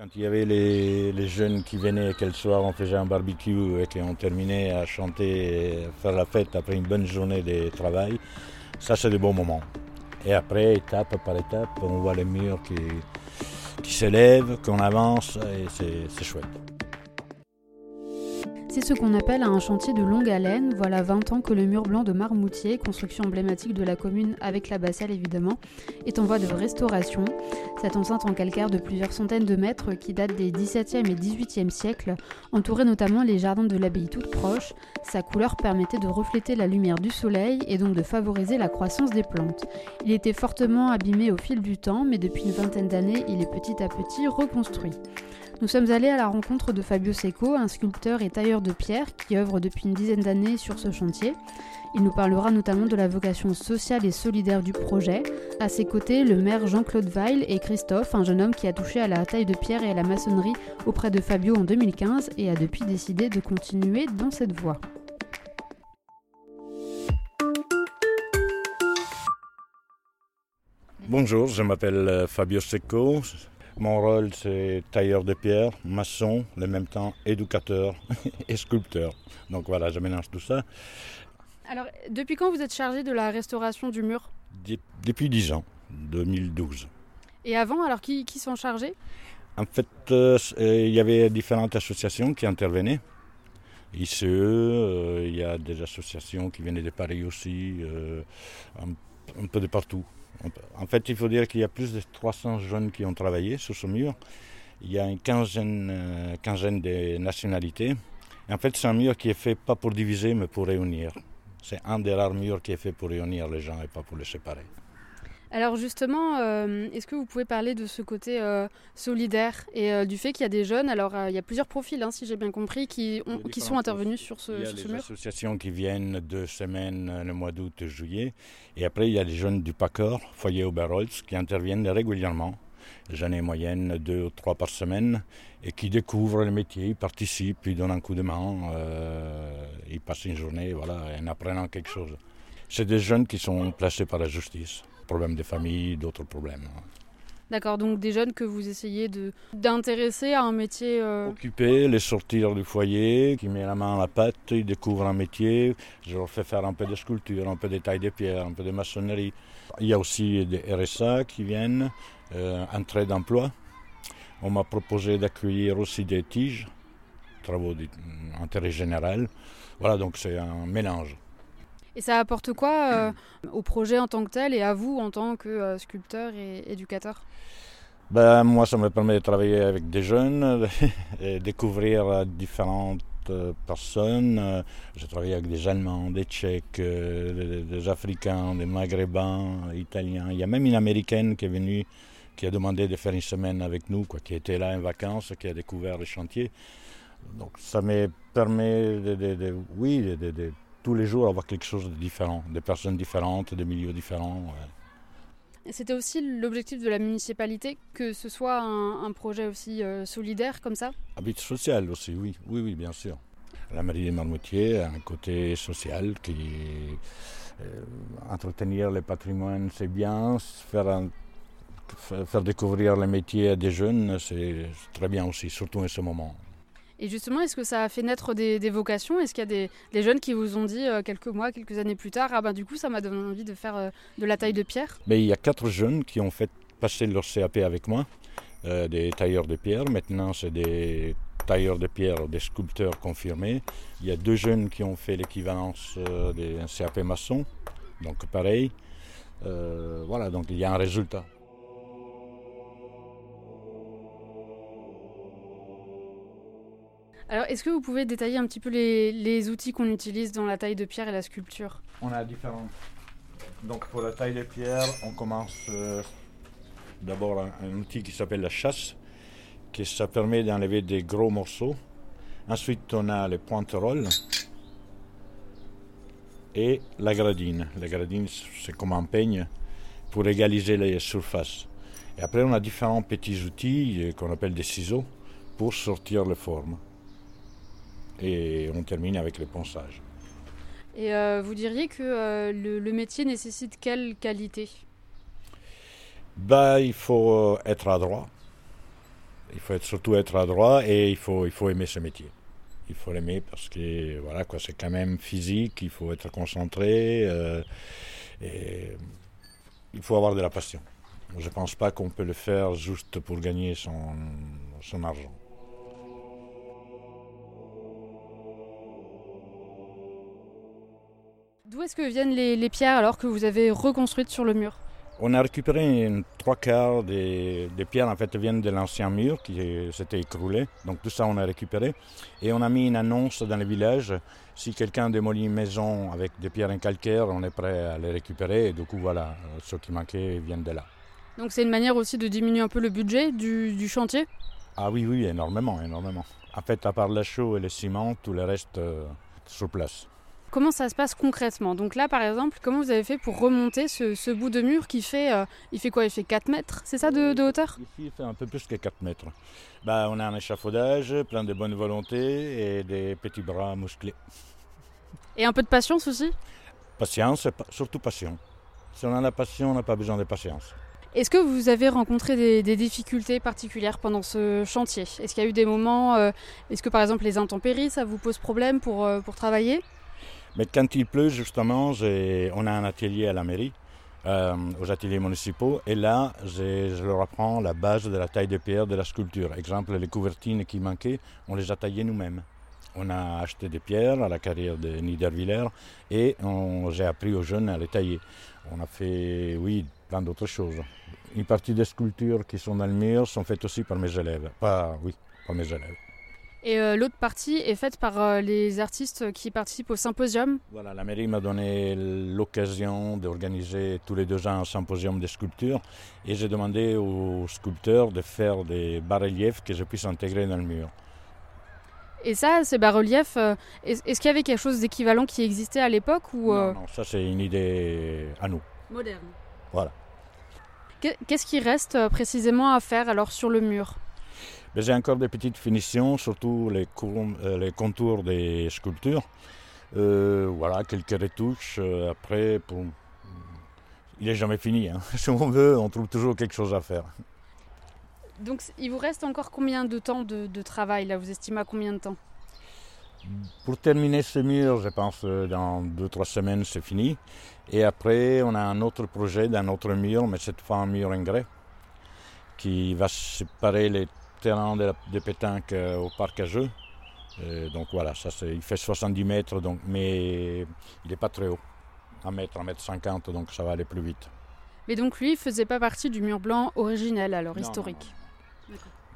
Quand il y avait les, les jeunes qui venaient, quel soir on faisait un barbecue et qu'on terminait à chanter et faire la fête après une bonne journée de travail, ça c'est des bons moments. Et après, étape par étape, on voit les murs qui, qui s'élèvent, qu'on avance et c'est c'est chouette. C'est ce qu'on appelle un chantier de longue haleine. Voilà 20 ans que le mur blanc de Marmoutier, construction emblématique de la commune avec la Bassale évidemment, est en voie de restauration. Cette enceinte en calcaire de plusieurs centaines de mètres qui date des 17e et 18e siècles entourait notamment les jardins de l'abbaye toute proche. Sa couleur permettait de refléter la lumière du soleil et donc de favoriser la croissance des plantes. Il était fortement abîmé au fil du temps, mais depuis une vingtaine d'années, il est petit à petit reconstruit. Nous sommes allés à la rencontre de Fabio Secco, un sculpteur et tailleur de pierre qui œuvre depuis une dizaine d'années sur ce chantier. Il nous parlera notamment de la vocation sociale et solidaire du projet. À ses côtés, le maire Jean-Claude Weil et Christophe, un jeune homme qui a touché à la taille de pierre et à la maçonnerie auprès de Fabio en 2015 et a depuis décidé de continuer dans cette voie. Bonjour, je m'appelle euh, Fabio Secco. Mon rôle c'est tailleur de pierre, maçon, en même temps éducateur et sculpteur. Donc voilà, je mélange tout ça. Alors, depuis quand vous êtes chargé de la restauration du mur? Depuis 10 ans, 2012. Et avant, alors qui, qui s'en chargeait? En fait, euh, euh, il y avait différentes associations qui intervenaient. ICE, euh, il y a des associations qui venaient de Paris aussi, euh, un, un peu de partout. En fait, il faut dire qu'il y a plus de 300 jeunes qui ont travaillé sur ce mur. Il y a une quinzaine, euh, quinzaine de nationalités. Et en fait, c'est un mur qui est fait pas pour diviser, mais pour réunir. C'est un des rares murs qui est fait pour réunir les gens et pas pour les séparer. Alors justement, euh, est-ce que vous pouvez parler de ce côté euh, solidaire et euh, du fait qu'il y a des jeunes, alors il y a plusieurs profils, hein, si j'ai bien compris, qui, ont- sont intervenus sur ce, Il y a sur ce des mur associations qui viennent deux semaines, le mois d'août et juillet. Et après, il y a les jeunes du PACOR, foyer Oberholz, qui interviennent régulièrement. Jeunes et moyennes, deux ou trois par semaine, et qui découvrent le métier, ils participent, ils donnent un coup de main, euh, ils passent une journée voilà, en apprenant quelque chose. C'est des jeunes qui sont placés par la justice. Problèmes de famille, d'autres problèmes. D'accord, donc des jeunes que vous essayez de d'intéresser à un métier. euh, Occuper, les sortir du foyer, qui met la main à la pâte, ils découvrent un métier. Je leur fais faire un peu de sculpture, un peu de taille de pierre, un peu de maçonnerie. Il y a aussi des RSA qui viennent, euh, entrée d'emploi. On m'a proposé d'accueillir aussi des tiges, travaux d'intérêt général. Voilà, donc c'est un mélange. Et ça apporte quoi euh, au projet en tant que tel et à vous en tant que euh, sculpteur et éducateur? Ben, moi, ça me permet de travailler avec des jeunes, et découvrir euh, différentes personnes. J'ai travaillé avec des Allemands, des Tchèques, des, Africains, des Maghrébins, Italiens. Il y a même une Américaine qui est venue, qui a demandé de faire une semaine avec nous, qui était là en vacances, qui a découvert le chantier. Donc ça me permet, de, oui, de tous les jours avoir quelque chose de différent, des personnes différentes, des milieux différents. ouais. C'était aussi l'objectif de la municipalité que ce soit un, un projet aussi euh, solidaire comme ça? Habit social aussi, oui, oui, oui, bien sûr. La mairie de Marmoutier a un côté social qui euh, entretenir le patrimoine, c'est bien, faire, un- faire découvrir les métiers à des jeunes, c'est très bien aussi, surtout en ce moment. Et justement, est-ce que ça a fait naître des, vocations? Est-ce qu'il y a des, jeunes qui vous ont dit euh, quelques mois, quelques années plus tard, ah ben du coup ça m'a donné envie de faire euh, de la taille de pierre? Mais il y a quatre jeunes qui ont fait passer leur CAP avec moi, euh, des tailleurs de pierre. Maintenant, c'est des tailleurs de pierre, des sculpteurs confirmés. Il y a deux jeunes qui ont fait l'équivalence d'un CAP maçon, donc pareil. Voilà, donc il y a un résultat. Alors est-ce que vous pouvez détailler un petit peu les, les outils qu'on utilise dans la taille de pierre et la sculpture? On a différentes. Donc pour la taille de pierre, on commence euh, D'abord un, un outil qui s'appelle la chasse, qui permet d'enlever des gros morceaux. Ensuite, on a les pointerolles et la gradine. La gradine, c'est comme un peigne pour égaliser les surfaces. Et après, on a différents petits outils euh, qu'on appelle des ciseaux pour sortir les formes. Et on termine avec le ponçage. Et euh, vous diriez que euh, le, le métier nécessite quelle qualité? Bah, il faut euh, être adroit. Il faut être, surtout être adroit et il faut, il faut aimer ce métier. Il faut l'aimer parce que voilà quoi, c'est quand même physique, il faut être concentré euh, et il faut avoir de la passion. Je ne pense pas qu'on peut le faire juste pour gagner son, son argent. D'où est-ce que viennent les, les pierres alors que vous avez reconstruites sur le mur? On a récupéré une, trois quarts des, des pierres en fait viennent de l'ancien mur qui s'était écroulé. Donc tout ça on a récupéré et on a mis une annonce dans le village. Si quelqu'un démolit une maison avec des pierres en calcaire, on est prêt à les récupérer. Et du coup voilà, ceux qui manquaient viennent de là. Donc c'est une manière aussi de diminuer un peu le budget du, du chantier? Ah oui oui énormément énormément. En fait à part la chaux et le ciment, tout le reste euh, sur place. Comment ça se passe concrètement? Donc là, par exemple, comment vous avez fait pour remonter ce, ce bout de mur qui fait, euh, il fait quoi? Il fait 4 mètres, c'est ça de, de hauteur? Ici, il fait un peu plus que 4 mètres. Bah, on a un échafaudage, plein de bonne volonté et des petits bras musclés. Et un peu de patience aussi? Patience, surtout passion. Si on a la passion, on n'a pas besoin de patience. Est-ce que vous avez rencontré des, des difficultés particulières pendant ce chantier? Est-ce qu'il y a eu des moments, euh, est-ce que par exemple les intempéries, ça vous pose problème pour, euh, pour travailler? Mais quand il pleut, justement, on a un atelier à la mairie, euh, aux ateliers municipaux, et là, je leur apprends la base de la taille de pierre de la sculpture. Exemple, les couvertines qui manquaient, on les a taillées nous-mêmes. On a acheté des pierres à la carrière de Niederwiller et j'ai appris aux jeunes à les tailler. On a fait, oui, plein d'autres choses. Une partie des sculptures qui sont dans le mur sont faites aussi par mes élèves. Pas, oui, par mes élèves. Et euh, l'autre partie est faite par euh, les artistes qui participent au symposium. Voilà, la mairie m'a donné l'occasion d'organiser tous les deux ans un symposium de sculpture et j'ai demandé aux sculpteurs de faire des bas-reliefs que je puisse intégrer dans le mur. Et ça, ces bas-reliefs, euh, est- est-ce qu'il y avait quelque chose d'équivalent qui existait à l'époque ou euh, Non, non, ça c'est une idée à nous. moderne Voilà. Qu'est-ce qui reste précisément à faire alors sur le mur? Mais j'ai encore des petites finitions, surtout les, euh, les contours des sculptures. Euh, voilà, quelques retouches. euh, après, pour... il n'est jamais fini. hein. Si on veut, on trouve toujours quelque chose à faire. Donc il vous reste encore combien de temps de, de travail là? Vous estimez à combien de temps? Pour terminer ce mur, je pense dans deux trois semaines c'est fini. Et après, on a un autre projet d'un autre mur, mais cette fois un mur en grès, qui va séparer les terrains de, la, de pétanque euh, au parc à jeux. Euh, donc voilà, ça il fait 70 mètres, donc, mais il n'est pas très haut. 1 mètre, 1 mètre 50, donc ça va aller plus vite. Mais donc lui, il faisait pas partie du mur blanc originel alors Non, historique.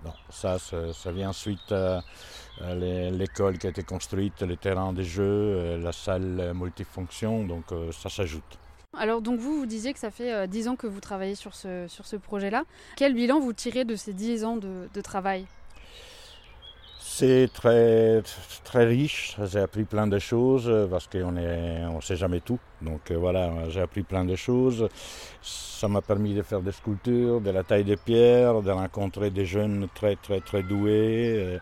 Non, ça, ça, ça vient ensuite euh, l'école qui a été construite, les terrains de jeu, euh, la salle multifonction, donc euh, ça s'ajoute. Alors donc vous, vous disiez que ça fait euh, 10 ans que vous travaillez sur ce, sur ce projet-là. Quel bilan vous tirez de ces 10 ans de, travail? C'est très, très riche, j'ai appris plein de choses euh, parce qu'on ne on sait jamais tout. Donc euh, voilà, j'ai appris plein de choses. Ça m'a permis de faire des sculptures, de la taille de pierre, de rencontrer des jeunes très très très doués. euh,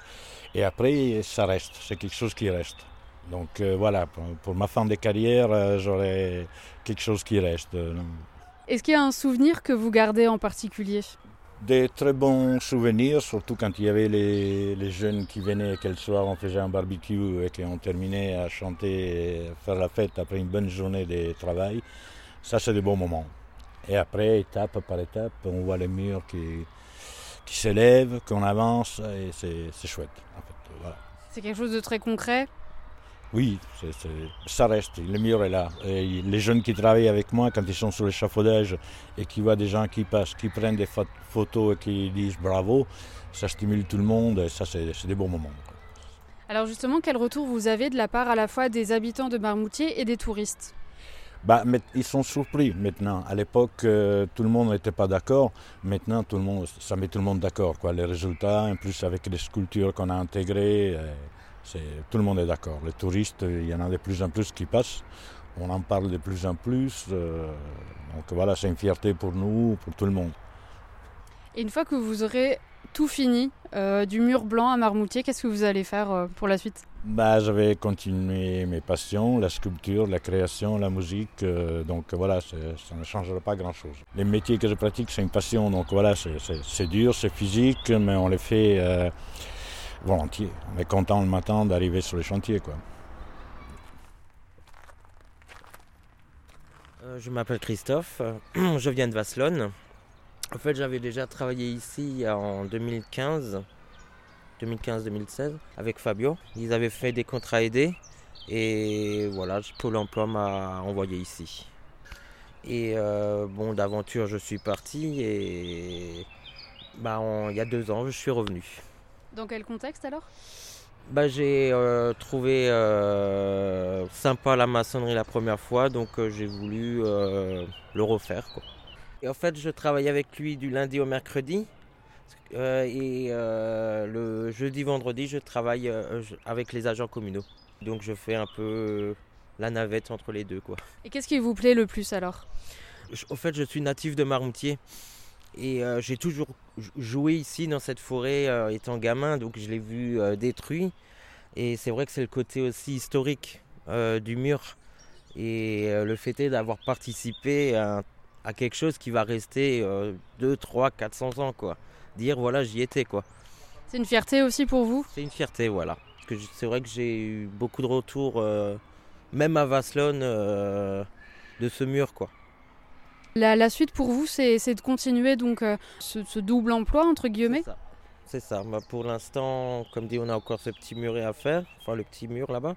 Et après, ça reste, c'est quelque chose qui reste. Donc euh, voilà, pour, pour ma fin de carrière, euh, j'aurai quelque chose qui reste. Est-ce qu'il y a un souvenir que vous gardez en particulier? Des très bons souvenirs, surtout quand il y avait les, les jeunes qui venaient, quel soir on faisait un barbecue et qu'on terminait à chanter et à faire la fête après une bonne journée de travail. Ça, c'est des bons moments. Et après, étape par étape, on voit les murs qui, qui s'élèvent, qu'on avance et c'est c'est chouette. En fait, voilà. C'est quelque chose de très concret? Oui, ça reste, le mur est là. Et les jeunes qui travaillent avec moi, quand ils sont sur l'échafaudage et qui voient des gens qui passent, qui prennent des pho- photos et qui disent bravo, ça stimule tout le monde et ça, c'est des bons moments. Alors justement, quel retour vous avez de la part à la fois des habitants de Marmoutier et des touristes? Bah, ils sont surpris maintenant. À l'époque, euh, tout le monde n'était pas d'accord. Maintenant, tout le monde, ça met tout le monde d'accord. Les résultats, en plus avec les sculptures qu'on a intégrées, euh, tout le monde est d'accord. Les touristes, il y en a de plus en plus qui passent. On en parle de plus en plus. Euh, donc voilà, c'est une fierté pour nous, pour tout le monde. Et une fois que vous aurez tout fini du mur blanc à Marmoutier, qu'est-ce que vous allez faire pour la suite? Bah, je vais continuer mes passions, la sculpture, la création, la musique. Euh, donc voilà, ça ne changera pas grand-chose. Les métiers que je pratique, c'est une passion. Donc voilà, c'est dur, c'est physique, mais on les fait euh, volontiers. On est content le matin d'arriver sur les chantiers. Quoi. Euh, je m'appelle Christophe, je viens de Vasselonne. En fait, j'avais déjà travaillé ici en 2015 2015-2016 avec Fabio. Ils avaient fait des contrats aidés et voilà, Pôle emploi m'a envoyé ici. Et euh, bon, d'aventure, je suis parti et bah, il y a deux ans, je suis revenu. Dans quel contexte alors? Bah, J'ai euh, trouvé euh, sympa la maçonnerie la première fois, donc j'ai voulu le refaire. Et en fait, je travaille avec lui du lundi au mercredi. Euh, et euh, le jeudi, vendredi, je travaille euh, avec les agents communaux. Donc je fais un peu la navette entre les deux. Quoi. Et qu'est-ce qui vous plaît le plus alors? Au fait, je suis natif de Marmoutier. Et j'ai toujours joué ici dans cette forêt étant gamin, donc je l'ai vu détruit. Et c'est vrai que c'est le côté aussi historique du mur. Et le fait est d'avoir participé à, à, quelque chose qui va rester 2, 3, 400 ans. quoi dire voilà j'y étais quoi. C'est une fierté aussi pour vous? C'est une fierté voilà. c'est vrai que j'ai eu beaucoup de retours, euh, même à Vaslon, euh, de ce mur quoi. La, suite pour vous, c'est de continuer donc euh, ce, double emploi entre guillemets? C'est ça. Bah, pour l'instant, comme dit, on a encore ce petit muret à faire, enfin le petit mur là-bas.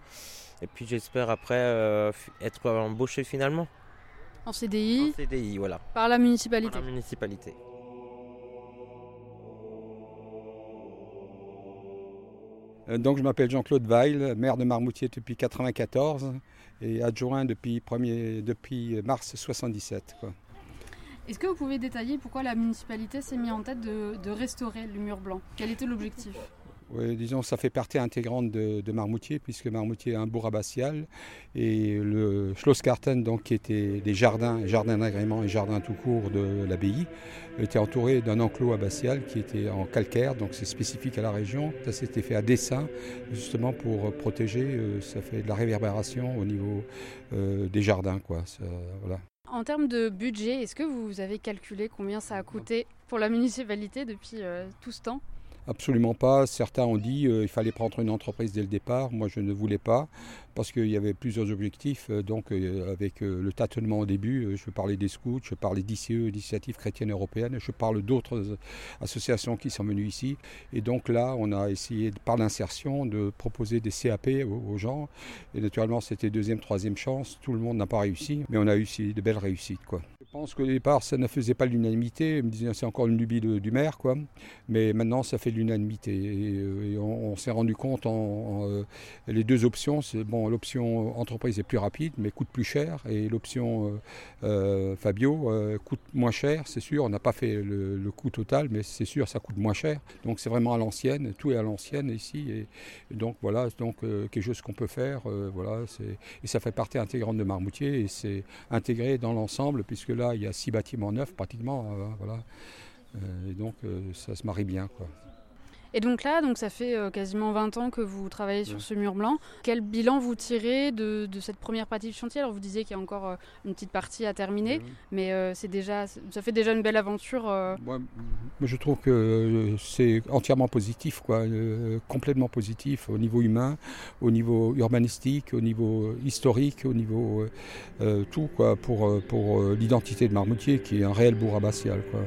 Et puis j'espère après être embauché finalement. En CDI. En CDI, voilà. Par la municipalité. Par la municipalité. Euh, donc je m'appelle Jean-Claude Weil, maire de Marmoutier depuis 1994 et adjoint depuis, depuis mars 1977. Est-ce que vous pouvez détailler pourquoi la municipalité s'est mise en tête de restaurer le mur blanc? Quel était l'objectif? Oui, disons, ça fait partie intégrante de, Marmoutier, puisque Marmoutier est un bourg abbatial. Et le Schlossgarten, donc, qui était des jardins, jardins d'agrément et jardins tout court de l'abbaye, était entouré d'un enclos abbatial qui était en calcaire, donc c'est spécifique à la région. Ça s'était fait à dessin, justement pour protéger, euh, ça fait de la réverbération au niveau euh, des jardins. Quoi. En termes de budget, est-ce que vous avez calculé combien ça a coûté pour la municipalité depuis euh, tout ce temps? Absolument pas. Certains ont dit qu'il euh, fallait prendre une entreprise dès le départ. Moi, je ne voulais pas parce qu'il y avait plusieurs objectifs. Euh, donc, euh, avec le tâtonnement au début, je parlais des scouts, je parlais d'ICE, Initiative chrétienne européenne, je parle d'autres associations qui sont venues ici. Et donc là, on a essayé, par l'insertion, de proposer des CAP aux, gens. Et naturellement, c'était deuxième, troisième chance. Tout le monde n'a pas réussi, mais on a eu de belles réussites. Quoi. Je pense qu'au départ, ça ne faisait pas l'unanimité. me disait c'est encore une lubie du maire, quoi. Mais maintenant, ça fait l'unanimité. Et, euh, on, s'est rendu compte en, euh, les deux options. C'est bon, l'option entreprise est plus rapide, mais coûte plus cher, et l'option euh, Fabio coûte moins cher. C'est sûr, on n'a pas fait le, coût total, mais c'est sûr, ça coûte moins cher. Donc c'est vraiment à l'ancienne. Tout est à l'ancienne ici, et, donc voilà, donc quelque chose qu'on peut faire. voilà, et ça fait partie intégrante de Marmoutier, et c'est intégré dans l'ensemble, puisque là il y a six bâtiments neufs pratiquement. Euh, voilà. Euh, et donc, euh, ça se marie bien. Et donc là, donc ça fait quasiment 20 ans que vous travaillez sur ce mur blanc. Quel bilan vous tirez de, cette première partie du chantier? Alors vous disiez qu'il y a encore une petite partie à terminer, mais c'est déjà, ça fait déjà une belle aventure. Moi, je trouve que c'est entièrement positif, quoi, complètement positif au niveau humain, au niveau urbanistique, au niveau historique, au niveau tout, quoi, pour, pour l'identité de Marmoutier, qui est un réel bourg abbatial. Quoi.